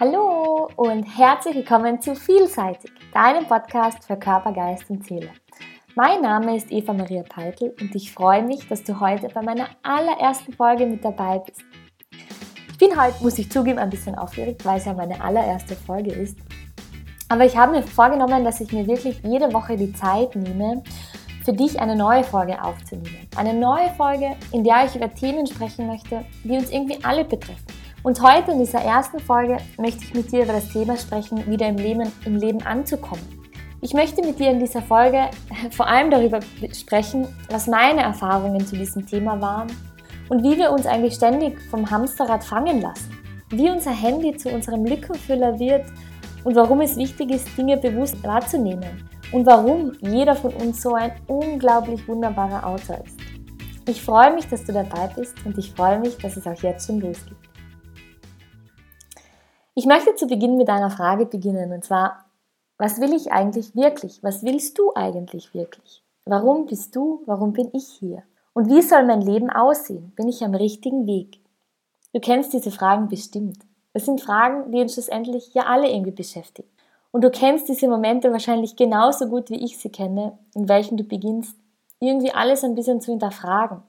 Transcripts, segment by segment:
Hallo und herzlich willkommen zu Vielseitig, deinem Podcast für Körper, Geist und Seele. Mein Name ist Eva Maria Peitel und ich freue mich, dass du heute bei meiner allerersten Folge mit dabei bist. Ich bin heute, muss ich zugeben, ein bisschen aufgeregt, weil es ja meine allererste Folge ist. Aber ich habe mir vorgenommen, dass ich mir wirklich jede Woche die Zeit nehme, für dich eine neue Folge aufzunehmen. Eine neue Folge, in der ich über Themen sprechen möchte, die uns irgendwie alle betreffen. Und heute in dieser ersten Folge möchte ich mit dir über das Thema sprechen, wieder im Leben, im Leben anzukommen. Ich möchte mit dir in dieser Folge vor allem darüber sprechen, was meine Erfahrungen zu diesem Thema waren und wie wir uns eigentlich ständig vom Hamsterrad fangen lassen. Wie unser Handy zu unserem Lückenfüller wird und warum es wichtig ist, Dinge bewusst wahrzunehmen und warum jeder von uns so ein unglaublich wunderbarer Autor ist. Ich freue mich, dass du dabei bist und ich freue mich, dass es auch jetzt schon losgeht. Ich möchte zu Beginn mit einer Frage beginnen und zwar, was will ich eigentlich wirklich? Was willst du eigentlich wirklich? Warum bist du? Warum bin ich hier? Und wie soll mein Leben aussehen? Bin ich am richtigen Weg? Du kennst diese Fragen bestimmt. Das sind Fragen, die uns schlussendlich ja alle irgendwie beschäftigen. Und du kennst diese Momente wahrscheinlich genauso gut, wie ich sie kenne, in welchen du beginnst, irgendwie alles ein bisschen zu hinterfragen.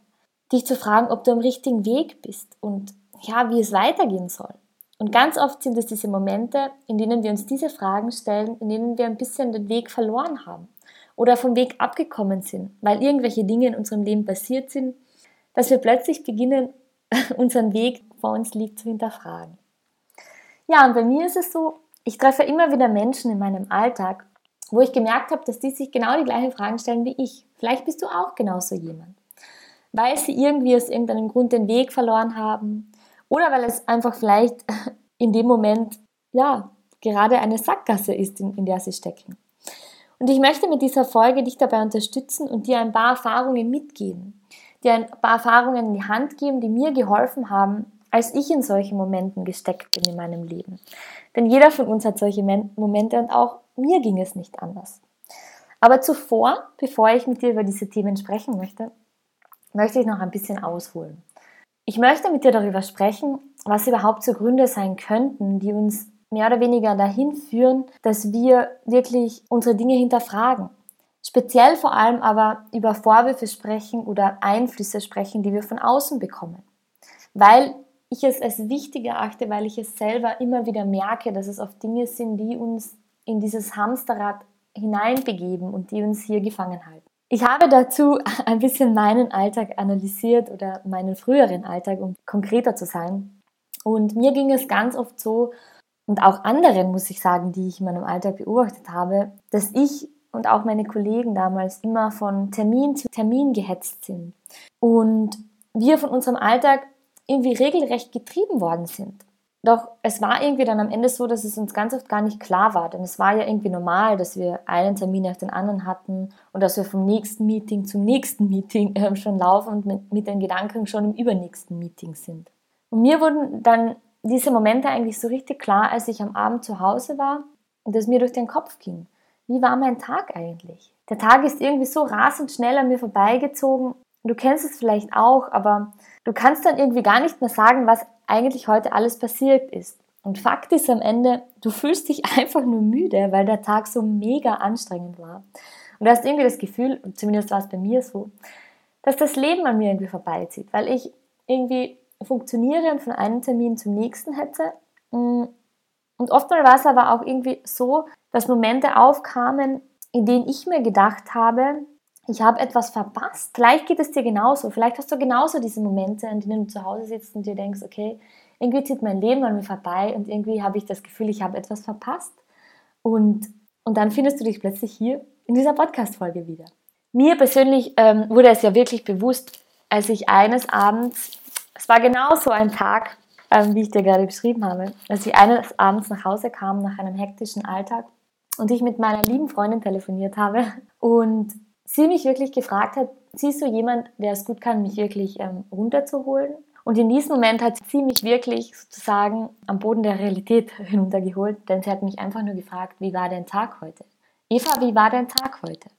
Dich zu fragen, ob du am richtigen Weg bist und ja, wie es weitergehen soll. Und ganz oft sind es diese Momente, in denen wir uns diese Fragen stellen, in denen wir ein bisschen den Weg verloren haben oder vom Weg abgekommen sind, weil irgendwelche Dinge in unserem Leben passiert sind, dass wir plötzlich beginnen, unseren Weg vor uns liegt zu hinterfragen. Ja, und bei mir ist es so, ich treffe immer wieder Menschen in meinem Alltag, wo ich gemerkt habe, dass die sich genau die gleichen Fragen stellen wie ich. Vielleicht bist du auch genauso jemand. Weil sie irgendwie aus irgendeinem Grund den Weg verloren haben, oder weil es einfach vielleicht in dem Moment, ja, gerade eine Sackgasse ist, in, in der sie stecken. Und ich möchte mit dieser Folge dich dabei unterstützen und dir ein paar Erfahrungen mitgeben, dir ein paar Erfahrungen in die Hand geben, die mir geholfen haben, als ich in solchen Momenten gesteckt bin in meinem Leben. Denn jeder von uns hat solche Momente und auch mir ging es nicht anders. Aber zuvor, bevor ich mit dir über diese Themen sprechen möchte, möchte ich noch ein bisschen ausholen. Ich möchte mit dir darüber sprechen, was überhaupt so Gründe sein könnten, die uns mehr oder weniger dahin führen, dass wir wirklich unsere Dinge hinterfragen. Speziell vor allem aber über Vorwürfe sprechen oder Einflüsse sprechen, die wir von außen bekommen. Weil ich es als wichtig erachte, weil ich es selber immer wieder merke, dass es oft Dinge sind, die uns in dieses Hamsterrad hineinbegeben und die uns hier gefangen halten. Ich habe dazu ein bisschen meinen Alltag analysiert oder meinen früheren Alltag, um konkreter zu sein. Und mir ging es ganz oft so, und auch anderen, muss ich sagen, die ich in meinem Alltag beobachtet habe, dass ich und auch meine Kollegen damals immer von Termin zu Termin gehetzt sind. Und wir von unserem Alltag irgendwie regelrecht getrieben worden sind. Doch es war irgendwie dann am Ende so, dass es uns ganz oft gar nicht klar war, denn es war ja irgendwie normal, dass wir einen Termin nach den anderen hatten und dass wir vom nächsten Meeting zum nächsten Meeting äh, schon laufen und mit, mit den Gedanken schon im übernächsten Meeting sind. Und mir wurden dann diese Momente eigentlich so richtig klar, als ich am Abend zu Hause war und es mir durch den Kopf ging. Wie war mein Tag eigentlich? Der Tag ist irgendwie so rasend schnell an mir vorbeigezogen. Du kennst es vielleicht auch, aber du kannst dann irgendwie gar nicht mehr sagen, was eigentlich heute alles passiert ist. Und Fakt ist am Ende, du fühlst dich einfach nur müde, weil der Tag so mega anstrengend war. Und du hast irgendwie das Gefühl, zumindest war es bei mir so, dass das Leben an mir irgendwie vorbeizieht, weil ich irgendwie funktioniere und von einem Termin zum nächsten hätte. Mm, und oftmals war es aber auch irgendwie so, dass Momente aufkamen, in denen ich mir gedacht habe, ich habe etwas verpasst. Vielleicht geht es dir genauso. Vielleicht hast du genauso diese Momente, an denen du zu Hause sitzt und dir denkst, okay, irgendwie zieht mein Leben an mir vorbei und irgendwie habe ich das Gefühl, ich habe etwas verpasst. Und, und dann findest du dich plötzlich hier in dieser Podcast-Folge wieder. Mir persönlich ähm, wurde es ja wirklich bewusst, als ich eines Abends, es war genau so ein Tag, ähm, wie ich dir gerade beschrieben habe, als ich eines Abends nach Hause kam nach einem hektischen Alltag und ich mit meiner lieben Freundin telefoniert habe und sie mich wirklich gefragt hat, siehst du jemand, der es gut kann, mich wirklich ähm, runterzuholen? Und in diesem Moment hat sie mich wirklich sozusagen am Boden der Realität hinuntergeholt, denn sie hat mich einfach nur gefragt, wie war dein Tag heute? Eva, wie war dein Tag heute?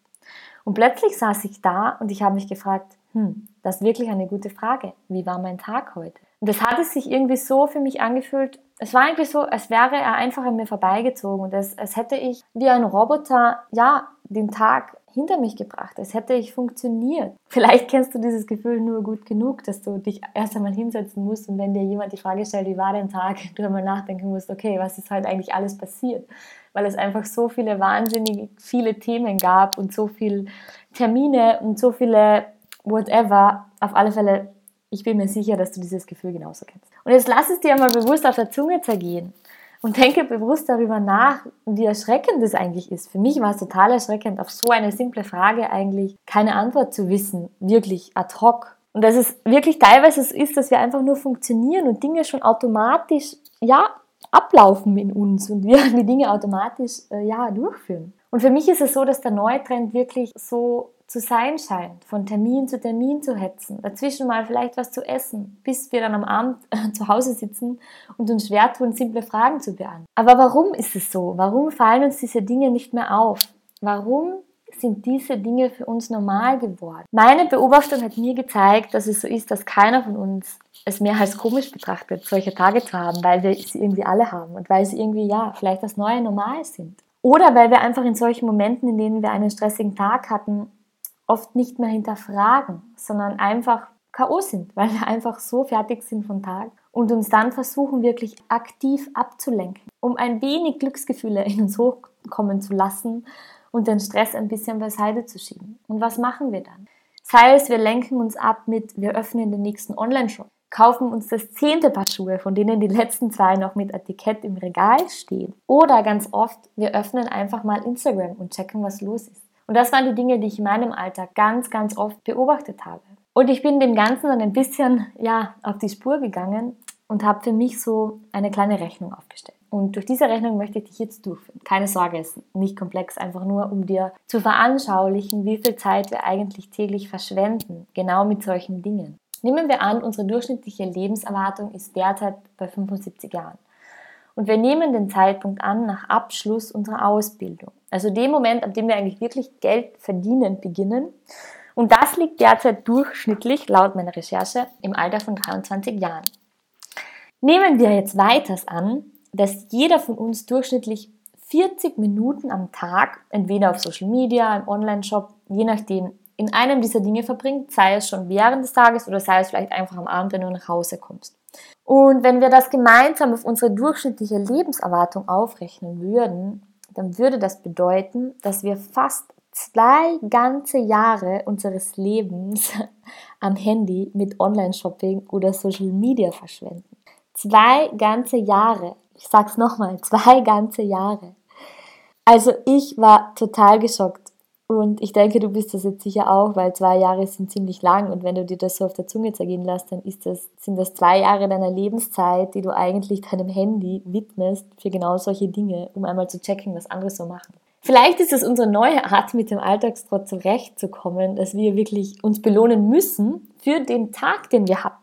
Und plötzlich saß ich da und ich habe mich gefragt, hm, Das ist wirklich eine gute Frage. Wie war mein Tag heute? Und das hat es sich irgendwie so für mich angefühlt. Es war eigentlich so, als wäre er einfach an mir vorbeigezogen und als, als hätte ich wie ein Roboter, ja, den Tag hinter mich gebracht, als hätte ich funktioniert. Vielleicht kennst du dieses Gefühl nur gut genug, dass du dich erst einmal hinsetzen musst und wenn dir jemand die Frage stellt, wie war dein Tag, du einmal nachdenken musst, okay, was ist heute eigentlich alles passiert? Weil es einfach so viele wahnsinnig viele Themen gab und so viele Termine und so viele whatever. Auf alle Fälle, ich bin mir sicher, dass du dieses Gefühl genauso kennst. Und jetzt lass es dir einmal bewusst auf der Zunge zergehen und denke bewusst darüber nach, wie erschreckend es eigentlich ist. Für mich war es total erschreckend, auf so eine simple Frage eigentlich keine Antwort zu wissen, wirklich ad hoc. Und dass es wirklich teilweise so ist, dass wir einfach nur funktionieren und Dinge schon automatisch, ja, ablaufen in uns und wir die Dinge automatisch, äh, ja, durchführen. Und für mich ist es so, dass der neue Trend wirklich so zu sein scheint, von Termin zu Termin zu hetzen, dazwischen mal vielleicht was zu essen, bis wir dann am Abend zu Hause sitzen und uns schwer tun, simple Fragen zu beantworten. Aber warum ist es so? Warum fallen uns diese Dinge nicht mehr auf? Warum sind diese Dinge für uns normal geworden? Meine Beobachtung hat mir gezeigt, dass es so ist, dass keiner von uns es mehr als komisch betrachtet, solche Tage zu haben, weil wir sie irgendwie alle haben und weil sie irgendwie, ja, vielleicht das neue Normal sind. Oder weil wir einfach in solchen Momenten, in denen wir einen stressigen Tag hatten, oft nicht mehr hinterfragen, sondern einfach K.O. sind, weil wir einfach so fertig sind vom Tag und uns dann versuchen, wirklich aktiv abzulenken, um ein wenig Glücksgefühle in uns hochkommen zu lassen und den Stress ein bisschen beiseite zu schieben. Und was machen wir dann? Sei es, wir lenken uns ab mit, wir öffnen den nächsten Online-Shop, kaufen uns das zehnte Paar Schuhe, von denen die letzten zwei noch mit Etikett im Regal stehen. Oder ganz oft, wir öffnen einfach mal Instagram und checken, was los ist. Und das waren die Dinge, die ich in meinem Alltag ganz, ganz oft beobachtet habe. Und ich bin dem Ganzen dann ein bisschen ja, auf die Spur gegangen und habe für mich so eine kleine Rechnung aufgestellt. Und durch diese Rechnung möchte ich dich jetzt durchführen. Keine Sorge, es ist nicht komplex, einfach nur, um dir zu veranschaulichen, wie viel Zeit wir eigentlich täglich verschwenden, genau mit solchen Dingen. Nehmen wir an, unsere durchschnittliche Lebenserwartung ist derzeit bei 75 Jahren. Und wir nehmen den Zeitpunkt an nach Abschluss unserer Ausbildung. Also dem Moment, ab dem wir eigentlich wirklich Geld verdienen beginnen. Und das liegt derzeit durchschnittlich, laut meiner Recherche, im Alter von 23 Jahren. Nehmen wir jetzt weiters an, dass jeder von uns durchschnittlich 40 Minuten am Tag, entweder auf Social Media, im Online-Shop, je nachdem, in einem dieser Dinge verbringt, sei es schon während des Tages oder sei es vielleicht einfach am Abend, wenn du nach Hause kommst. Und wenn wir das gemeinsam auf unsere durchschnittliche Lebenserwartung aufrechnen würden, dann würde das bedeuten, dass wir fast zwei ganze Jahre unseres Lebens am Handy mit Online-Shopping oder Social Media verschwenden. Zwei ganze Jahre. Ich sag's nochmal, zwei ganze Jahre. Also ich war total geschockt. Und ich denke, du bist das jetzt sicher auch, weil zwei Jahre sind ziemlich lang und wenn du dir das so auf der Zunge zergehen lässt, dann ist das, sind das zwei Jahre deiner Lebenszeit, die du eigentlich deinem Handy widmest für genau solche Dinge, um einmal zu checken, was andere so machen. Vielleicht ist es unsere neue Art, mit dem Alltagstrott zurechtzukommen, dass wir wirklich uns belohnen müssen für den Tag, den wir hatten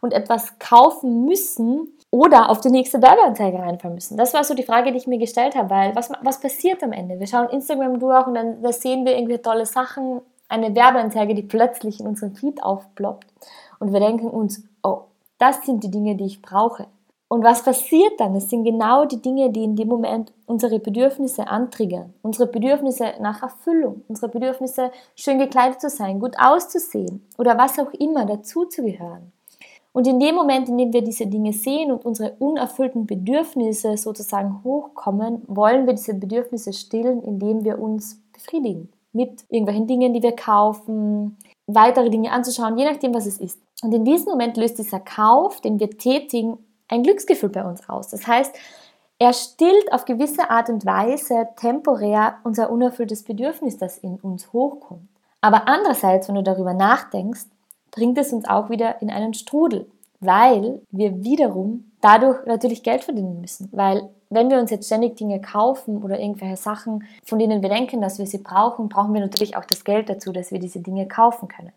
und etwas kaufen müssen, oder auf die nächste Werbeanzeige reinfahren müssen. Das war so die Frage, die ich mir gestellt habe, weil was, was passiert am Ende? Wir schauen Instagram durch und dann da sehen wir irgendwie tolle Sachen, eine Werbeanzeige, die plötzlich in unserem Feed aufploppt und wir denken uns, oh, das sind die Dinge, die ich brauche. Und was passiert dann? Es sind genau die Dinge, die in dem Moment unsere Bedürfnisse antriggern. Unsere Bedürfnisse nach Erfüllung, unsere Bedürfnisse, schön gekleidet zu sein, gut auszusehen oder was auch immer dazuzugehören. Und in dem Moment, in dem wir diese Dinge sehen und unsere unerfüllten Bedürfnisse sozusagen hochkommen, wollen wir diese Bedürfnisse stillen, indem wir uns befriedigen. Mit irgendwelchen Dingen, die wir kaufen, weitere Dinge anzuschauen, je nachdem, was es ist. Und in diesem Moment löst dieser Kauf, den wir tätigen, ein Glücksgefühl bei uns aus. Das heißt, er stillt auf gewisse Art und Weise temporär unser unerfülltes Bedürfnis, das in uns hochkommt. Aber andererseits, wenn du darüber nachdenkst, bringt es uns auch wieder in einen Strudel, weil wir wiederum dadurch natürlich Geld verdienen müssen. Weil wenn wir uns jetzt ständig Dinge kaufen oder irgendwelche Sachen, von denen wir denken, dass wir sie brauchen, brauchen wir natürlich auch das Geld dazu, dass wir diese Dinge kaufen können.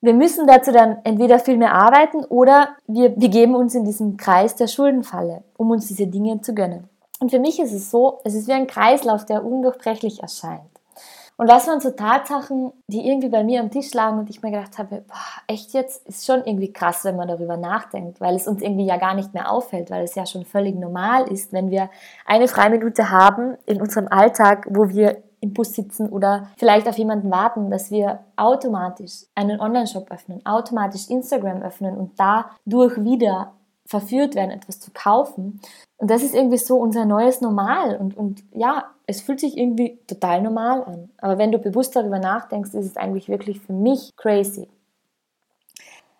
Wir müssen dazu dann entweder viel mehr arbeiten oder wir begeben uns in diesen Kreis der Schuldenfalle, um uns diese Dinge zu gönnen. Und für mich ist es so, es ist wie ein Kreislauf, der undurchbrechlich erscheint. Und das waren so Tatsachen, die irgendwie bei mir am Tisch lagen und ich mir gedacht habe, boah, echt jetzt? Ist schon irgendwie krass, wenn man darüber nachdenkt, weil es uns irgendwie ja gar nicht mehr auffällt, weil es ja schon völlig normal ist, wenn wir eine Freiminute haben in unserem Alltag, wo wir im Bus sitzen oder vielleicht auf jemanden warten, dass wir automatisch einen Online-Shop öffnen, automatisch Instagram öffnen und dadurch wieder verführt werden, etwas zu kaufen. Und das ist irgendwie so unser neues Normal. Und, und ja, es fühlt sich irgendwie total normal an. Aber wenn du bewusst darüber nachdenkst, ist es eigentlich wirklich für mich crazy.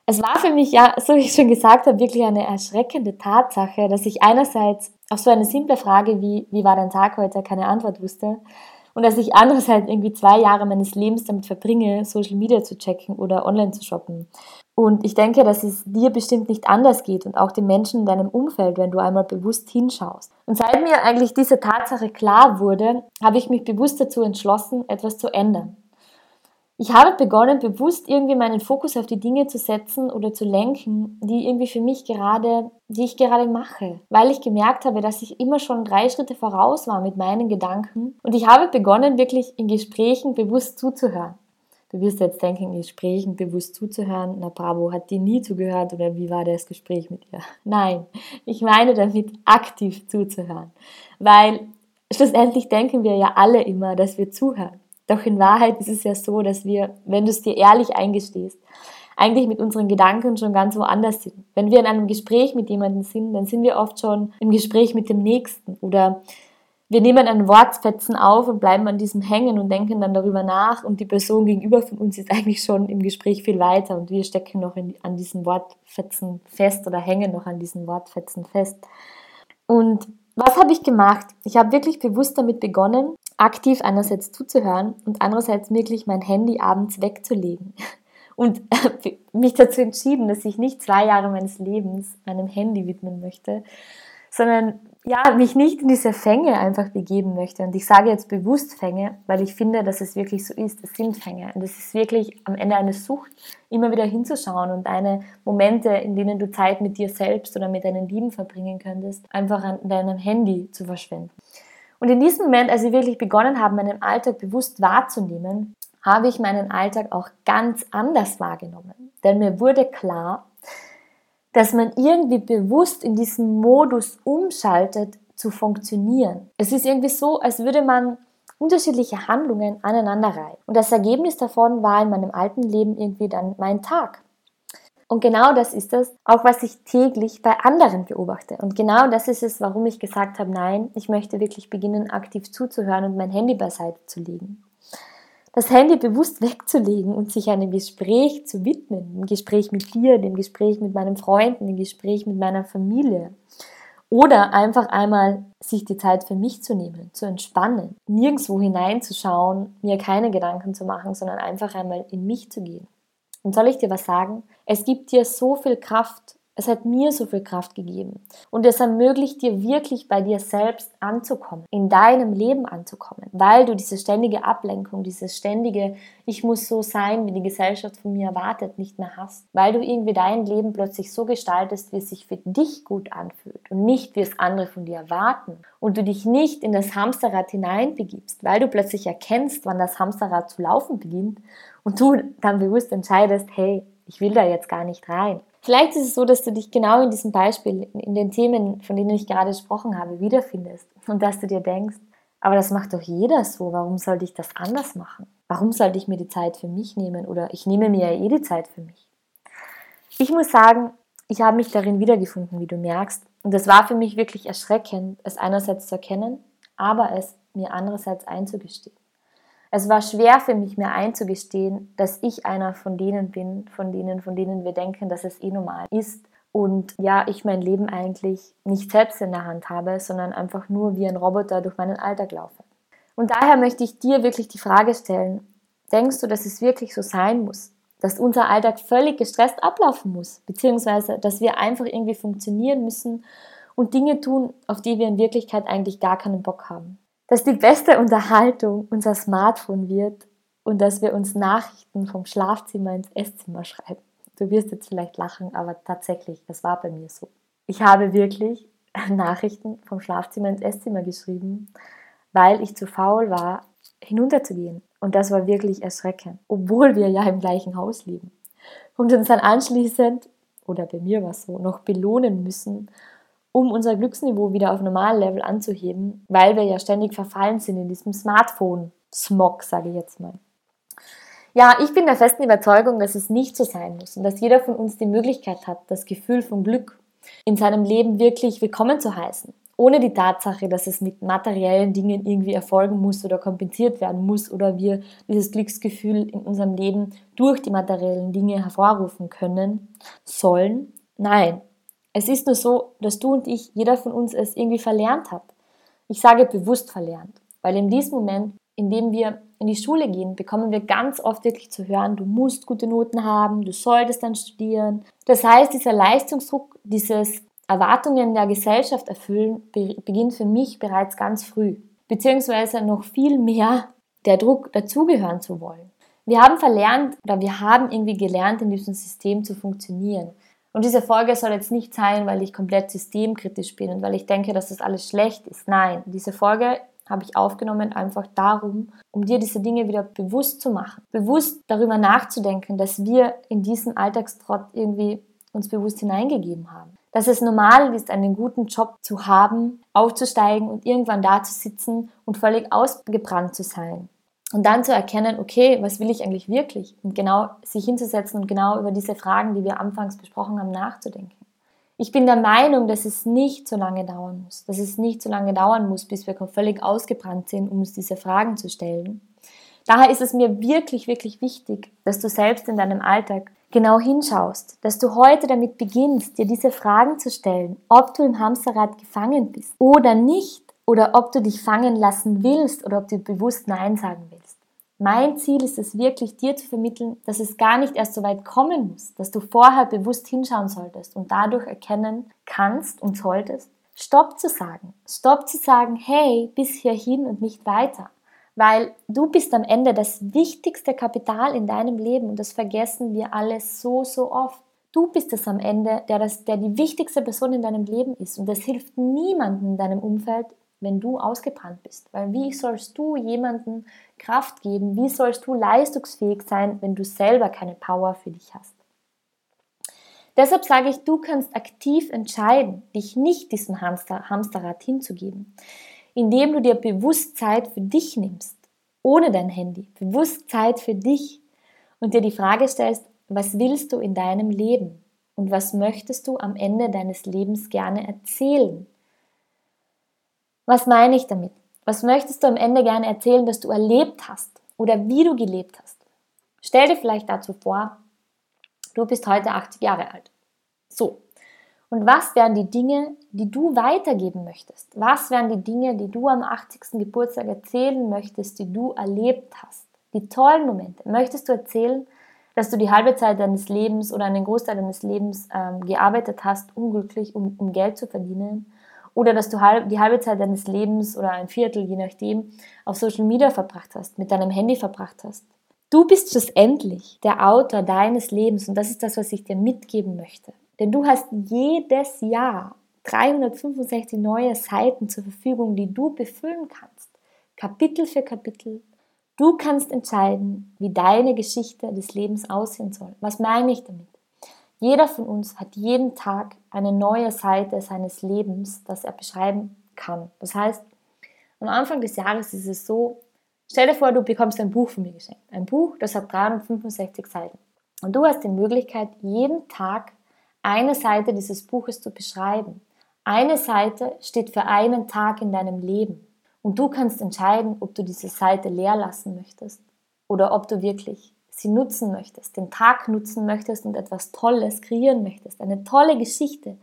Es war für mich, ja, so wie ich schon gesagt habe, wirklich eine erschreckende Tatsache, dass ich einerseits auf so eine simple Frage wie, wie war dein Tag heute, keine Antwort wusste und dass ich andererseits irgendwie zwei Jahre meines Lebens damit verbringe, Social Media zu checken oder online zu shoppen. Und ich denke, dass es dir bestimmt nicht anders geht und auch den Menschen in deinem Umfeld, wenn du einmal bewusst hinschaust. Und seit mir eigentlich diese Tatsache klar wurde, habe ich mich bewusst dazu entschlossen, etwas zu ändern. Ich habe begonnen, bewusst irgendwie meinen Fokus auf die Dinge zu setzen oder zu lenken, die irgendwie für mich gerade, die ich gerade mache, weil ich gemerkt habe, dass ich immer schon drei Schritte voraus war mit meinen Gedanken und ich habe begonnen, wirklich in Gesprächen bewusst zuzuhören. Du wirst jetzt denken, in Gesprächen bewusst zuzuhören. Na bravo, hat die nie zugehört oder wie war das Gespräch mit ihr? Nein, ich meine damit aktiv zuzuhören, weil schlussendlich denken wir ja alle immer, dass wir zuhören. Doch in Wahrheit ist es ja so, dass wir, wenn du es dir ehrlich eingestehst, eigentlich mit unseren Gedanken schon ganz woanders sind. Wenn wir in einem Gespräch mit jemandem sind, dann sind wir oft schon im Gespräch mit dem Nächsten oder wir nehmen einen Wortfetzen auf und bleiben an diesem hängen und denken dann darüber nach und die Person gegenüber von uns ist eigentlich schon im Gespräch viel weiter und wir stecken noch in, an diesen Wortfetzen fest oder hängen noch an diesen Wortfetzen fest. Und was habe ich gemacht? Ich habe wirklich bewusst damit begonnen, aktiv einerseits zuzuhören und andererseits wirklich mein Handy abends wegzulegen. Und mich dazu entschieden, dass ich nicht zwei Jahre meines Lebens meinem Handy widmen möchte, sondern ja, mich nicht in diese Fänge einfach begeben möchte. Und ich sage jetzt bewusst Fänge, weil ich finde, dass es wirklich so ist. Es sind Fänge. Und es ist wirklich am Ende eine Sucht, immer wieder hinzuschauen und eine Momente, in denen du Zeit mit dir selbst oder mit deinen Lieben verbringen könntest, einfach an deinem Handy zu verschwenden. Und in diesem Moment, als ich wirklich begonnen habe, meinen Alltag bewusst wahrzunehmen, habe ich meinen Alltag auch ganz anders wahrgenommen. Denn mir wurde klar, dass man irgendwie bewusst in diesen Modus umschaltet, zu funktionieren. Es ist irgendwie so, als würde man unterschiedliche Handlungen aneinanderreihen. Und das Ergebnis davon war in meinem alten Leben irgendwie dann mein Tag. Und genau das ist es, auch was ich täglich bei anderen beobachte. Und genau das ist es, warum ich gesagt habe, nein, ich möchte wirklich beginnen, aktiv zuzuhören und mein Handy beiseite zu legen. Das Handy bewusst wegzulegen und sich einem Gespräch zu widmen, dem Gespräch mit dir, dem Gespräch mit meinen Freunden, dem Gespräch mit meiner Familie. Oder einfach einmal sich die Zeit für mich zu nehmen, zu entspannen, nirgendwo hineinzuschauen, mir keine Gedanken zu machen, sondern einfach einmal in mich zu gehen. Und soll ich dir was sagen? Es gibt dir so viel Kraft. Es hat mir so viel Kraft gegeben. Und es ermöglicht dir wirklich bei dir selbst anzukommen, in deinem Leben anzukommen, weil du diese ständige Ablenkung, dieses ständige, ich muss so sein, wie die Gesellschaft von mir erwartet, nicht mehr hast. Weil du irgendwie dein Leben plötzlich so gestaltest, wie es sich für dich gut anfühlt und nicht, wie es andere von dir erwarten. Und du dich nicht in das Hamsterrad hineinbegibst, weil du plötzlich erkennst, wann das Hamsterrad zu laufen beginnt und du dann bewusst entscheidest, hey, ich will da jetzt gar nicht rein. Vielleicht ist es so, dass du dich genau in diesem Beispiel, in den Themen, von denen ich gerade gesprochen habe, wiederfindest und dass du dir denkst, aber das macht doch jeder so, warum sollte ich das anders machen? Warum sollte ich mir die Zeit für mich nehmen oder ich nehme mir ja eh die Zeit für mich? Ich muss sagen, ich habe mich darin wiedergefunden, wie du merkst. Und es war für mich wirklich erschreckend, es einerseits zu erkennen, aber es mir andererseits einzugestehen. Es war schwer für mich, mir einzugestehen, dass ich einer von denen bin, von denen, von denen wir denken, dass es eh normal ist. Und ja, ich mein Leben eigentlich nicht selbst in der Hand habe, sondern einfach nur wie ein Roboter durch meinen Alltag laufe. Und daher möchte ich dir wirklich die Frage stellen, denkst du, dass es wirklich so sein muss? Dass unser Alltag völlig gestresst ablaufen muss? Beziehungsweise, dass wir einfach irgendwie funktionieren müssen und Dinge tun, auf die wir in Wirklichkeit eigentlich gar keinen Bock haben? Dass die beste Unterhaltung unser Smartphone wird und dass wir uns Nachrichten vom Schlafzimmer ins Esszimmer schreiben. Du wirst jetzt vielleicht lachen, aber tatsächlich, das war bei mir so. Ich habe wirklich Nachrichten vom Schlafzimmer ins Esszimmer geschrieben, weil ich zu faul war, hinunterzugehen. Und das war wirklich erschreckend, obwohl wir ja im gleichen Haus leben. Und uns dann anschließend, oder bei mir war es so, noch belohnen müssen, um unser Glücksniveau wieder auf Normallevel anzuheben, weil wir ja ständig verfallen sind in diesem Smartphone-Smog, sage ich jetzt mal. Ja, ich bin der festen Überzeugung, dass es nicht so sein muss und dass jeder von uns die Möglichkeit hat, das Gefühl von Glück in seinem Leben wirklich willkommen zu heißen. Ohne die Tatsache, dass es mit materiellen Dingen irgendwie erfolgen muss oder kompensiert werden muss oder wir dieses Glücksgefühl in unserem Leben durch die materiellen Dinge hervorrufen können, sollen. Nein, es ist nur so, dass du und ich, jeder von uns es irgendwie verlernt hat. Ich sage bewusst verlernt, weil in diesem Moment, in dem wir in die Schule gehen, bekommen wir ganz oft wirklich zu hören, du musst gute Noten haben, du solltest dann studieren. Das heißt, dieser Leistungsdruck, dieses Erwartungen der Gesellschaft erfüllen, beginnt für mich bereits ganz früh, beziehungsweise noch viel mehr der Druck, dazugehören zu wollen. Wir haben verlernt oder wir haben irgendwie gelernt, in diesem System zu funktionieren. Und diese Folge soll jetzt nicht sein, weil ich komplett systemkritisch bin und weil ich denke, dass das alles schlecht ist. Nein, diese Folge habe ich aufgenommen, einfach darum, um dir diese Dinge wieder bewusst zu machen. Bewusst darüber nachzudenken, dass wir in diesen Alltagstrott irgendwie uns bewusst hineingegeben haben. Dass es normal ist, einen guten Job zu haben, aufzusteigen und irgendwann da zu sitzen und völlig ausgebrannt zu sein. Und dann zu erkennen, okay, was will ich eigentlich wirklich? Und genau sich hinzusetzen und genau über diese Fragen, die wir anfangs besprochen haben, nachzudenken. Ich bin der Meinung, dass es nicht so lange dauern muss, dass es nicht so lange dauern muss, bis wir völlig ausgebrannt sind, um uns diese Fragen zu stellen. Daher ist es mir wirklich, wirklich wichtig, dass du selbst in deinem Alltag genau hinschaust, dass du heute damit beginnst, dir diese Fragen zu stellen, ob du im Hamsterrad gefangen bist oder nicht, oder ob du dich fangen lassen willst oder ob du bewusst Nein sagen willst. Mein Ziel ist es wirklich, dir zu vermitteln, dass es gar nicht erst so weit kommen muss, dass du vorher bewusst hinschauen solltest und dadurch erkennen kannst und solltest, Stopp zu sagen. Stopp zu sagen, hey, bis hierhin und nicht weiter. Weil du bist am Ende das wichtigste Kapital in deinem Leben und das vergessen wir alle so, so oft. Du bist es am Ende, der, das, der die wichtigste Person in deinem Leben ist und das hilft niemandem in deinem Umfeld, wenn du ausgebrannt bist. Weil wie sollst du jemandem Kraft geben? Wie sollst du leistungsfähig sein, wenn du selber keine Power für dich hast? Deshalb sage ich, du kannst aktiv entscheiden, dich nicht diesem Hamster, Hamsterrad hinzugeben, indem du dir bewusst Zeit für dich nimmst, ohne dein Handy, bewusst Zeit für dich und dir die Frage stellst, was willst du in deinem Leben und was möchtest du am Ende deines Lebens gerne erzählen? Was meine ich damit? Was möchtest du am Ende gerne erzählen, dass du erlebt hast oder wie du gelebt hast? Stell dir vielleicht dazu vor, du bist heute 80 Jahre alt. So. Und was wären die Dinge, die du weitergeben möchtest? Was wären die Dinge, die du am 80. Geburtstag erzählen möchtest, die du erlebt hast? Die tollen Momente. Möchtest du erzählen, dass du die halbe Zeit deines Lebens oder einen Großteil deines Lebens ähm, gearbeitet hast, unglücklich, um, um Geld zu verdienen? Oder dass du die halbe Zeit deines Lebens oder ein Viertel, je nachdem, auf Social Media verbracht hast, mit deinem Handy verbracht hast. Du bist schlussendlich der Autor deines Lebens und das ist das, was ich dir mitgeben möchte. Denn du hast jedes Jahr 365 neue Seiten zur Verfügung, die du befüllen kannst. Kapitel für Kapitel. Du kannst entscheiden, wie deine Geschichte des Lebens aussehen soll. Was meine ich damit? Jeder von uns hat jeden Tag eine neue Seite seines Lebens, das er beschreiben kann. Das heißt, am Anfang des Jahres ist es so, stell dir vor, du bekommst ein Buch von mir geschenkt. Ein Buch, das hat 365 Seiten. Und du hast die Möglichkeit, jeden Tag eine Seite dieses Buches zu beschreiben. Eine Seite steht für einen Tag in deinem Leben. Und du kannst entscheiden, ob du diese Seite leer lassen möchtest oder ob du wirklich sie nutzen möchtest, den Tag nutzen möchtest und etwas Tolles kreieren möchtest, eine tolle Geschichte,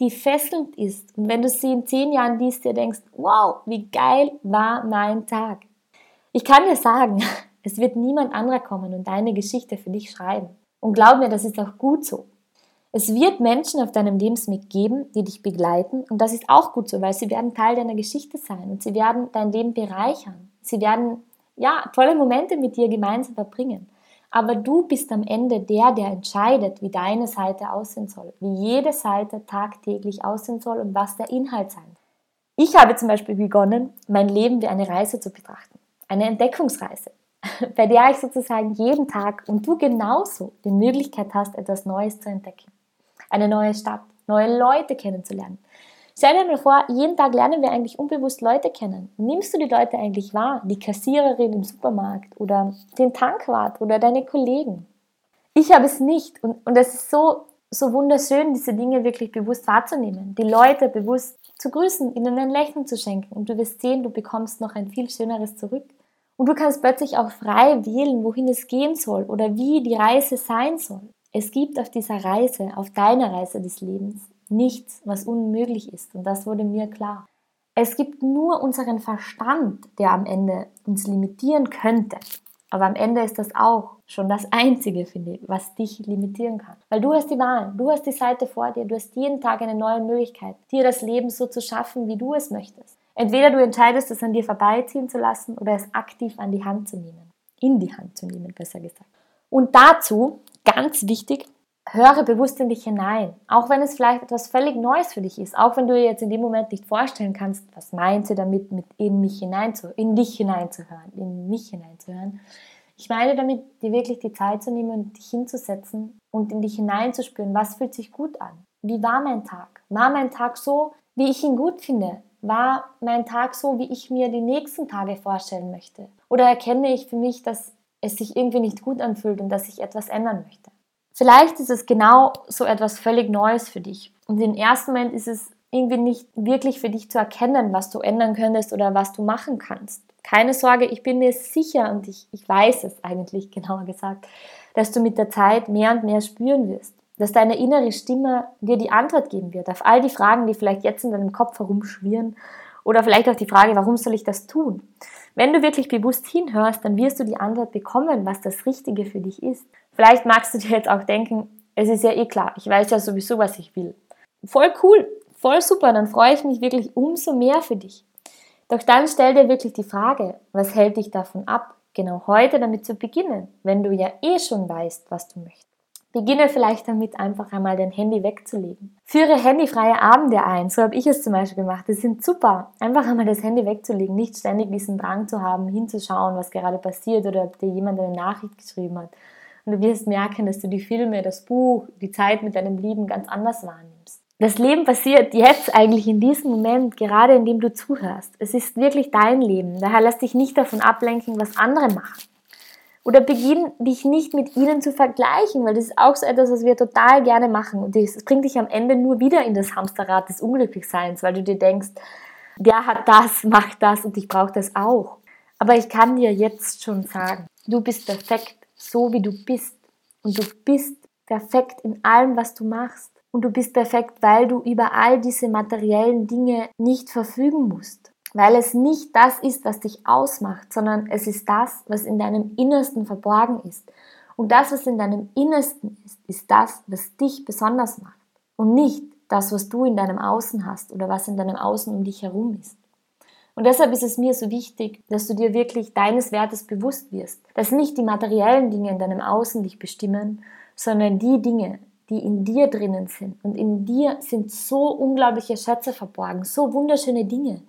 die fesselnd ist. Und wenn du sie in zehn Jahren liest, dir denkst, wow, wie geil war mein Tag. Ich kann dir sagen, es wird niemand anderer kommen und deine Geschichte für dich schreiben. Und glaub mir, das ist auch gut so. Es wird Menschen auf deinem Lebensweg geben, die dich begleiten und das ist auch gut so, weil sie werden Teil deiner Geschichte sein und sie werden dein Leben bereichern. Sie werden ja tolle Momente mit dir gemeinsam verbringen. Aber du bist am Ende der, der entscheidet, wie deine Seite aussehen soll, wie jede Seite tagtäglich aussehen soll und was der Inhalt sein soll. Ich habe zum Beispiel begonnen, mein Leben wie eine Reise zu betrachten. Eine Entdeckungsreise. bei der ich sozusagen jeden Tag und du genauso die Möglichkeit hast, etwas Neues zu entdecken. Eine neue Stadt, neue Leute kennenzulernen. Stell dir mal vor, jeden Tag lernen wir eigentlich unbewusst Leute kennen. Nimmst du die Leute eigentlich wahr? Die Kassiererin im Supermarkt oder den Tankwart oder deine Kollegen? Ich habe es nicht und, und es ist so, so wunderschön, diese Dinge wirklich bewusst wahrzunehmen, die Leute bewusst zu grüßen, ihnen ein Lächeln zu schenken und du wirst sehen, du bekommst noch ein viel schöneres zurück. Und du kannst plötzlich auch frei wählen, wohin es gehen soll oder wie die Reise sein soll. Es gibt auf dieser Reise, auf deiner Reise des Lebens, nichts, was unmöglich ist. Und das wurde mir klar. Es gibt nur unseren Verstand, der am Ende uns limitieren könnte. Aber am Ende ist das auch schon das Einzige, finde ich, was dich limitieren kann. Weil du hast die Wahl, du hast die Seite vor dir, du hast jeden Tag eine neue Möglichkeit, dir das Leben so zu schaffen, wie du es möchtest. Entweder du entscheidest, es an dir vorbeiziehen zu lassen oder es aktiv an die Hand zu nehmen. In die Hand zu nehmen, besser gesagt. Und dazu Ganz wichtig, höre bewusst in dich hinein. Auch wenn es vielleicht etwas völlig Neues für dich ist. Auch wenn du dir jetzt in dem Moment nicht vorstellen kannst, was meint sie damit, mit in mich hineinzu, in dich hineinzuhören, in mich hineinzuhören. Ich meine damit, dir wirklich die Zeit zu nehmen und dich hinzusetzen und in dich hineinzuspüren, was fühlt sich gut an? Wie war mein Tag? War mein Tag so, wie ich ihn gut finde? War mein Tag so, wie ich mir die nächsten Tage vorstellen möchte? Oder erkenne ich für mich, dass es sich irgendwie nicht gut anfühlt und dass ich etwas ändern möchte. Vielleicht ist es genau so etwas völlig Neues für dich. Und im ersten Moment ist es irgendwie nicht wirklich für dich zu erkennen, was du ändern könntest oder was du machen kannst. Keine Sorge, ich bin mir sicher und ich, ich weiß es eigentlich genauer gesagt, dass du mit der Zeit mehr und mehr spüren wirst. Dass deine innere Stimme dir die Antwort geben wird auf all die Fragen, die vielleicht jetzt in deinem Kopf herumschwirren oder vielleicht auch die Frage, warum soll ich das tun? Wenn du wirklich bewusst hinhörst, dann wirst du die Antwort bekommen, was das Richtige für dich ist. Vielleicht magst du dir jetzt auch denken, es ist ja eh klar, ich weiß ja sowieso, was ich will. Voll cool, voll super, dann freue ich mich wirklich umso mehr für dich. Doch dann stell dir wirklich die Frage, was hält dich davon ab, genau heute damit zu beginnen, wenn du ja eh schon weißt, was du möchtest. Beginne vielleicht damit, einfach einmal dein Handy wegzulegen. Führe handyfreie Abende ein, so habe ich es zum Beispiel gemacht. Das sind super. Einfach einmal das Handy wegzulegen, nicht ständig diesen Drang zu haben, hinzuschauen, was gerade passiert oder ob dir jemand eine Nachricht geschrieben hat. Und du wirst merken, dass du die Filme, das Buch, die Zeit mit deinem Lieben ganz anders wahrnimmst. Das Leben passiert jetzt eigentlich in diesem Moment, gerade in dem du zuhörst. Es ist wirklich dein Leben. Daher lass dich nicht davon ablenken, was andere machen. Oder beginn dich nicht mit ihnen zu vergleichen, weil das ist auch so etwas, was wir total gerne machen. Und das bringt dich am Ende nur wieder in das Hamsterrad des Unglücklichseins, weil du dir denkst, der hat das, macht das und ich brauche das auch. Aber ich kann dir jetzt schon sagen, du bist perfekt, so wie du bist. Und du bist perfekt in allem, was du machst. Und du bist perfekt, weil du über all diese materiellen Dinge nicht verfügen musst weil es nicht das ist, was dich ausmacht, sondern es ist das, was in deinem Innersten verborgen ist. Und das, was in deinem Innersten ist, ist das, was dich besonders macht. Und nicht das, was du in deinem Außen hast oder was in deinem Außen um dich herum ist. Und deshalb ist es mir so wichtig, dass du dir wirklich deines Wertes bewusst wirst, dass nicht die materiellen Dinge in deinem Außen dich bestimmen, sondern die Dinge, die in dir drinnen sind. Und in dir sind so unglaubliche Schätze verborgen, so wunderschöne Dinge.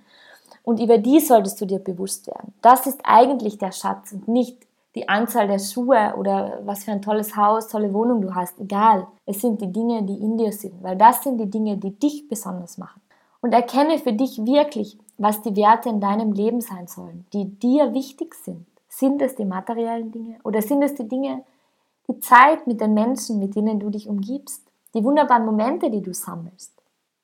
Und über die solltest du dir bewusst werden. Das ist eigentlich der Schatz und nicht die Anzahl der Schuhe oder was für ein tolles Haus, tolle Wohnung du hast. Egal. Es sind die Dinge, die in dir sind, weil das sind die Dinge, die dich besonders machen. Und erkenne für dich wirklich, was die Werte in deinem Leben sein sollen, die dir wichtig sind. Sind es die materiellen Dinge oder sind es die Dinge, die Zeit mit den Menschen, mit denen du dich umgibst, die wunderbaren Momente, die du sammelst?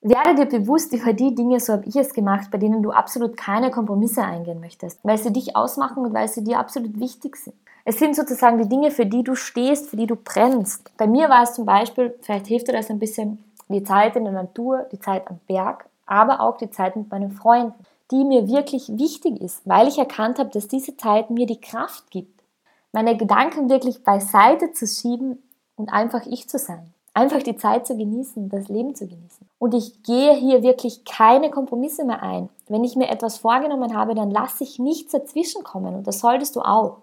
Werde dir bewusst über die Dinge, so habe ich es gemacht, bei denen du absolut keine Kompromisse eingehen möchtest, weil sie dich ausmachen und weil sie dir absolut wichtig sind. Es sind sozusagen die Dinge, für die du stehst, für die du brennst. Bei mir war es zum Beispiel, vielleicht hilft dir das ein bisschen, die Zeit in der Natur, die Zeit am Berg, aber auch die Zeit mit meinen Freunden, die mir wirklich wichtig ist, weil ich erkannt habe, dass diese Zeit mir die Kraft gibt, meine Gedanken wirklich beiseite zu schieben und einfach ich zu sein einfach die Zeit zu genießen, das Leben zu genießen. Und ich gehe hier wirklich keine Kompromisse mehr ein. Wenn ich mir etwas vorgenommen habe, dann lasse ich nichts dazwischen kommen und das solltest du auch.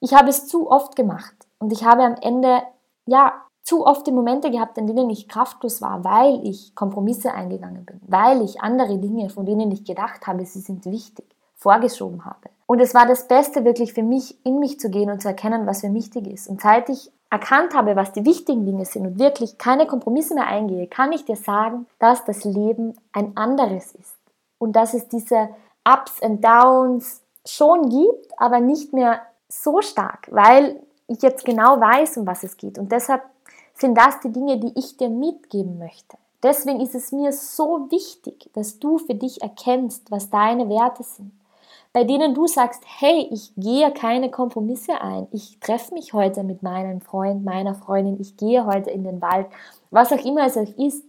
Ich habe es zu oft gemacht und ich habe am Ende, ja, zu oft die Momente gehabt, in denen ich kraftlos war, weil ich Kompromisse eingegangen bin, weil ich andere Dinge, von denen ich gedacht habe, sie sind wichtig, vorgeschoben habe. Und es war das Beste wirklich für mich, in mich zu gehen und zu erkennen, was mir wichtig ist. Und seit ich erkannt habe, was die wichtigen Dinge sind und wirklich keine Kompromisse mehr eingehe, kann ich dir sagen, dass das Leben ein anderes ist. Und dass es diese Ups and Downs schon gibt, aber nicht mehr so stark, weil ich jetzt genau weiß, um was es geht. Und deshalb sind das die Dinge, die ich dir mitgeben möchte. Deswegen ist es mir so wichtig, dass du für dich erkennst, was deine Werte sind bei denen du sagst, hey, ich gehe keine Kompromisse ein. Ich treffe mich heute mit meinem Freund, meiner Freundin, ich gehe heute in den Wald, was auch immer es ist.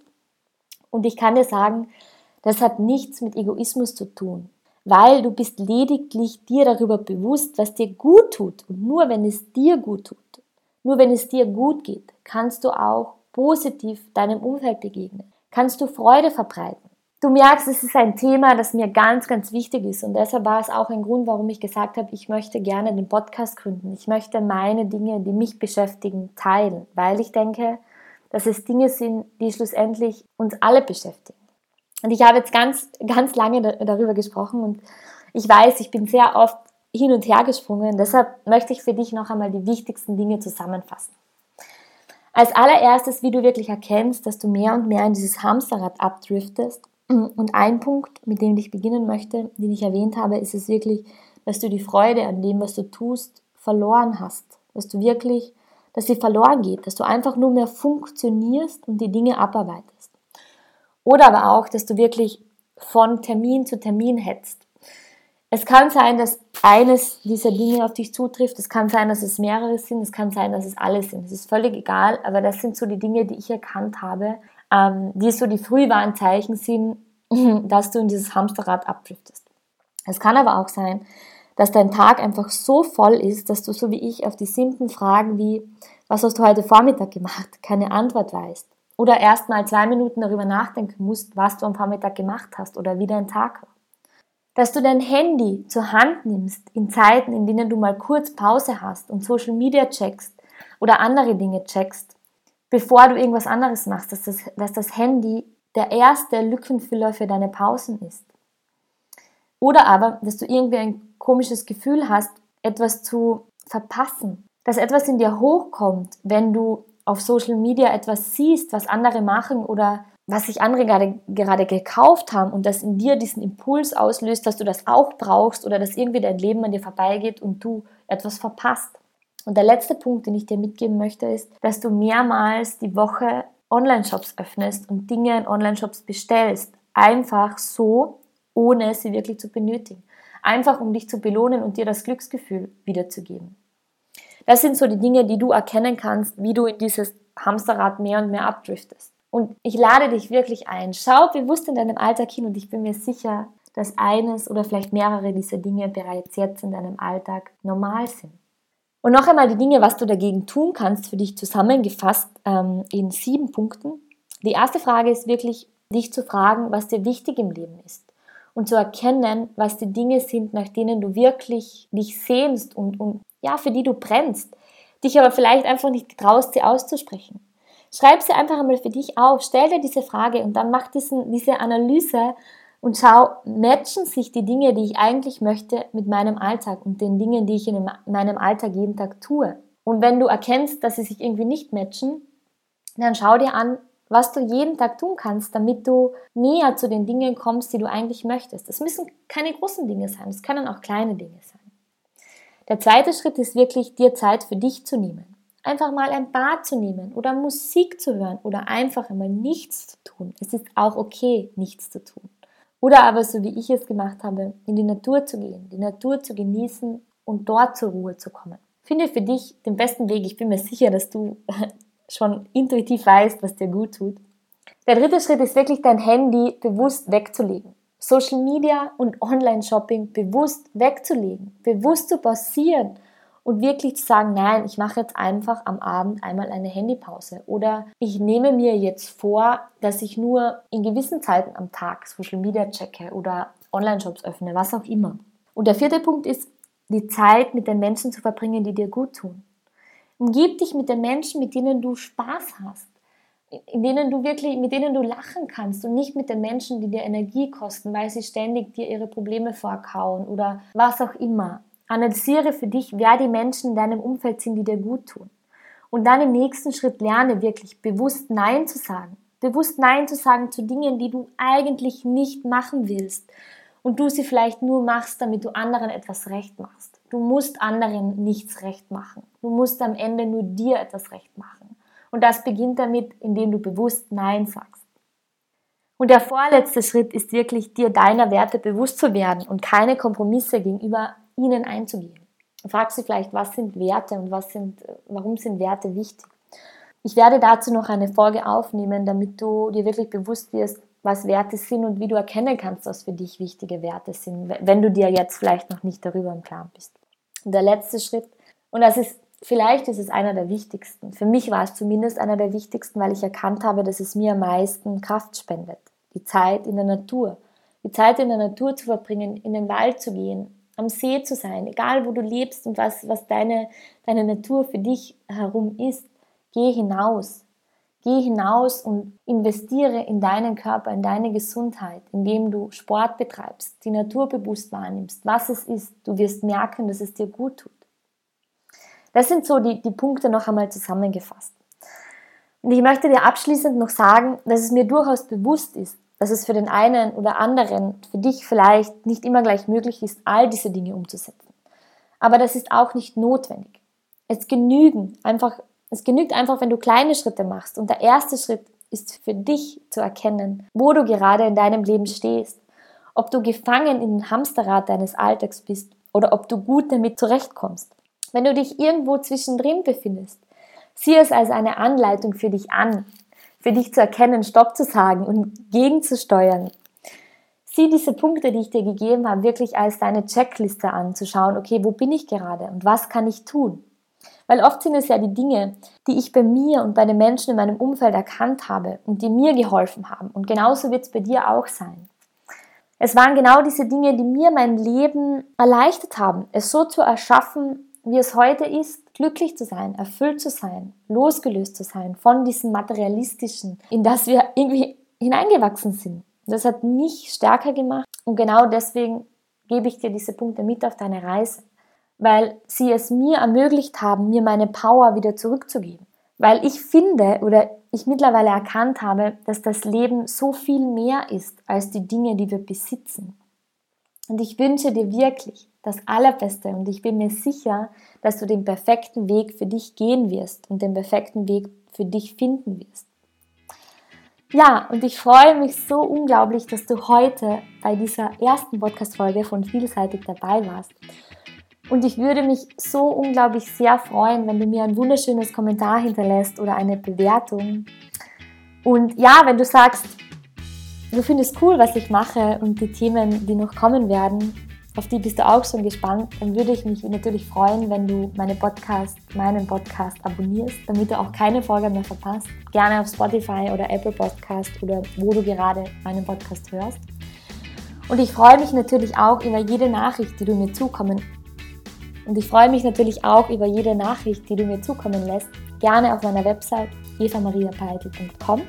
Und ich kann dir sagen, das hat nichts mit Egoismus zu tun, weil du bist lediglich dir darüber bewusst, was dir gut tut. Und nur wenn es dir gut tut, nur wenn es dir gut geht, kannst du auch positiv deinem Umfeld begegnen, kannst du Freude verbreiten. Du merkst, es ist ein Thema, das mir ganz, ganz wichtig ist. Und deshalb war es auch ein Grund, warum ich gesagt habe, ich möchte gerne den Podcast gründen. Ich möchte meine Dinge, die mich beschäftigen, teilen, weil ich denke, dass es Dinge sind, die schlussendlich uns alle beschäftigen. Und ich habe jetzt ganz, ganz lange darüber gesprochen und ich weiß, ich bin sehr oft hin und her gesprungen. Deshalb möchte ich für dich noch einmal die wichtigsten Dinge zusammenfassen. Als allererstes, wie du wirklich erkennst, dass du mehr und mehr in dieses Hamsterrad abdriftest und ein Punkt, mit dem ich beginnen möchte, den ich erwähnt habe, ist es wirklich, dass du die Freude an dem, was du tust, verloren hast. Dass du wirklich, dass sie verloren geht, dass du einfach nur mehr funktionierst und die Dinge abarbeitest. Oder aber auch, dass du wirklich von Termin zu Termin hetzt. Es kann sein, dass eines dieser Dinge auf dich zutrifft. Es kann sein, dass es mehrere sind. Es kann sein, dass es alle sind. Es ist völlig egal. Aber das sind so die Dinge, die ich erkannt habe, ähm, die so die Frühwarnzeichen sind, dass du in dieses Hamsterrad abdriftest. Es kann aber auch sein, dass dein Tag einfach so voll ist, dass du so wie ich auf die simplen Fragen wie, was hast du heute Vormittag gemacht, keine Antwort weißt. Oder erst mal zwei Minuten darüber nachdenken musst, was du am Vormittag gemacht hast oder wie dein Tag war. Dass du dein Handy zur Hand nimmst in Zeiten, in denen du mal kurz Pause hast und Social Media checkst oder andere Dinge checkst, bevor du irgendwas anderes machst, dass das, dass das Handy der erste Lückenfüller für deine Pausen ist. Oder aber, dass du irgendwie ein komisches Gefühl hast, etwas zu verpassen. Dass etwas in dir hochkommt, wenn du auf Social Media etwas siehst, was andere machen oder was sich andere gerade, gerade gekauft haben und das in dir diesen Impuls auslöst, dass du das auch brauchst oder dass irgendwie dein Leben an dir vorbeigeht und du etwas verpasst. Und der letzte Punkt, den ich dir mitgeben möchte, ist, dass du mehrmals die Woche Online-Shops öffnest und Dinge in Online-Shops bestellst. Einfach so, ohne sie wirklich zu benötigen. Einfach um dich zu belohnen und dir das Glücksgefühl wiederzugeben. Das sind so die Dinge, die du erkennen kannst, wie du in dieses Hamsterrad mehr und mehr abdriftest. Und ich lade dich wirklich ein. Schau bewusst in deinem Alltag hin und ich bin mir sicher, dass eines oder vielleicht mehrere dieser Dinge bereits jetzt in deinem Alltag normal sind. Und noch einmal die Dinge, was du dagegen tun kannst, für dich zusammengefasst ähm, in sieben Punkten. Die erste Frage ist wirklich, dich zu fragen, was dir wichtig im Leben ist. Und zu erkennen, was die Dinge sind, nach denen du wirklich dich sehnst und, und ja, für die du brennst. Dich aber vielleicht einfach nicht traust, sie auszusprechen. Schreib sie einfach einmal für dich auf, stell dir diese Frage und dann mach diesen, diese Analyse und schau, matchen sich die Dinge, die ich eigentlich möchte, mit meinem Alltag und den Dingen, die ich in meinem Alltag jeden Tag tue. Und wenn du erkennst, dass sie sich irgendwie nicht matchen, dann schau dir an, was du jeden Tag tun kannst, damit du näher zu den Dingen kommst, die du eigentlich möchtest. Das müssen keine großen Dinge sein, es können auch kleine Dinge sein. Der zweite Schritt ist wirklich, dir Zeit für dich zu nehmen. Einfach mal ein Bad zu nehmen oder Musik zu hören oder einfach einmal nichts zu tun. Es ist auch okay, nichts zu tun. Oder aber, so wie ich es gemacht habe, in die Natur zu gehen, die Natur zu genießen und dort zur Ruhe zu kommen. Finde für dich den besten Weg. Ich bin mir sicher, dass du schon intuitiv weißt, was dir gut tut. Der dritte Schritt ist wirklich dein Handy bewusst wegzulegen. Social Media und Online-Shopping bewusst wegzulegen, bewusst zu pausieren und wirklich zu sagen, nein, ich mache jetzt einfach am Abend einmal eine Handypause oder ich nehme mir jetzt vor, dass ich nur in gewissen Zeiten am Tag Social Media checke oder Online-Shops öffne, was auch immer. Und der vierte Punkt ist, die Zeit mit den Menschen zu verbringen, die dir gut tun. Umgib dich mit den Menschen, mit denen du Spaß hast. in denen du wirklich, mit denen du lachen kannst und nicht mit den Menschen, die dir Energie kosten, weil sie ständig dir ihre Probleme vorkauen oder was auch immer. Analysiere für dich, wer die Menschen in deinem Umfeld sind, die dir gut tun. Und dann im nächsten Schritt lerne wirklich bewusst Nein zu sagen. Bewusst Nein zu sagen zu Dingen, die du eigentlich nicht machen willst. Und du sie vielleicht nur machst, damit du anderen etwas recht machst. Du musst anderen nichts recht machen. Du musst am Ende nur dir etwas recht machen. Und das beginnt damit, indem du bewusst Nein sagst. Und der vorletzte Schritt ist wirklich, dir deiner Werte bewusst zu werden und keine Kompromisse gegenüber ihnen einzugehen. Du fragst dich vielleicht, was sind Werte und was sind, warum sind Werte wichtig? Ich werde dazu noch eine Folge aufnehmen, damit du dir wirklich bewusst wirst, was Werte sind und wie du erkennen kannst, was für dich wichtige Werte sind, wenn du dir jetzt vielleicht noch nicht darüber im Klaren bist. Und der letzte Schritt, und das ist, vielleicht ist es einer der wichtigsten. Für mich war es zumindest einer der wichtigsten, weil ich erkannt habe, dass es mir am meisten Kraft spendet. Die Zeit in der Natur. Die Zeit in der Natur zu verbringen, in den Wald zu gehen, am See zu sein, egal wo du lebst und was, was deine, deine Natur für dich herum ist. Geh hinaus. Geh hinaus und investiere in deinen Körper, in deine Gesundheit, indem du Sport betreibst, die Natur bewusst wahrnimmst, was es ist. Du wirst merken, dass es dir gut tut. Das sind so die, die Punkte noch einmal zusammengefasst. Und ich möchte dir abschließend noch sagen, dass es mir durchaus bewusst ist, dass es für den einen oder anderen, für dich vielleicht nicht immer gleich möglich ist, all diese Dinge umzusetzen. Aber das ist auch nicht notwendig. Es genügen einfach, es genügt einfach, wenn du kleine Schritte machst. Und der erste Schritt ist für dich zu erkennen, wo du gerade in deinem Leben stehst. Ob du gefangen in den Hamsterrad deines Alltags bist oder ob du gut damit zurechtkommst. Wenn du dich irgendwo zwischendrin befindest, sieh es als eine Anleitung für dich an, für dich zu erkennen, Stopp zu sagen und gegenzusteuern. Sieh diese Punkte, die ich dir gegeben habe, wirklich als deine Checkliste an, zu schauen, okay, wo bin ich gerade und was kann ich tun? Weil oft sind es ja die Dinge, die ich bei mir und bei den Menschen in meinem Umfeld erkannt habe und die mir geholfen haben. Und genauso wird es bei dir auch sein. Es waren genau diese Dinge, die mir mein Leben erleichtert haben, es so zu erschaffen, wie es heute ist, glücklich zu sein, erfüllt zu sein, losgelöst zu sein von diesem materialistischen, in das wir irgendwie hineingewachsen sind. Das hat mich stärker gemacht und genau deswegen gebe ich dir diese Punkte mit auf deine Reise, weil sie es mir ermöglicht haben, mir meine Power wieder zurückzugeben. Weil ich finde oder ich mittlerweile erkannt habe, dass das Leben so viel mehr ist als die Dinge, die wir besitzen. Und ich wünsche dir wirklich, das Allerbeste und ich bin mir sicher, dass du den perfekten Weg für dich gehen wirst und den perfekten Weg für dich finden wirst. Ja, und ich freue mich so unglaublich, dass du heute bei dieser ersten Podcast-Folge von Vielseitig dabei warst. Und ich würde mich so unglaublich sehr freuen, wenn du mir ein wunderschönes Kommentar hinterlässt oder eine Bewertung. Und ja, wenn du sagst, du findest cool, was ich mache und die Themen, die noch kommen werden, auf die bist du auch schon gespannt, dann würde ich mich natürlich freuen, wenn du meine Podcast, meinen Podcast abonnierst, damit du auch keine Folge mehr verpasst. Gerne auf Spotify oder Apple Podcast oder wo du gerade meinen Podcast hörst. Und ich freue mich natürlich auch über jede Nachricht, die du mir zukommen. Und ich freue mich natürlich auch über jede Nachricht, die du mir zukommen lässt. Gerne auf meiner Website evamariapeitel.com.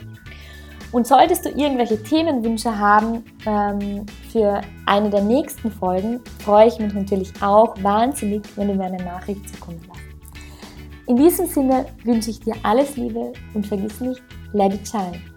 Und solltest du irgendwelche Themenwünsche haben ähm, für eine der nächsten Folgen, freue ich mich natürlich auch wahnsinnig, wenn du mir eine Nachricht zukommen lässt. In diesem Sinne wünsche ich dir alles Liebe und vergiss nicht, let it shine.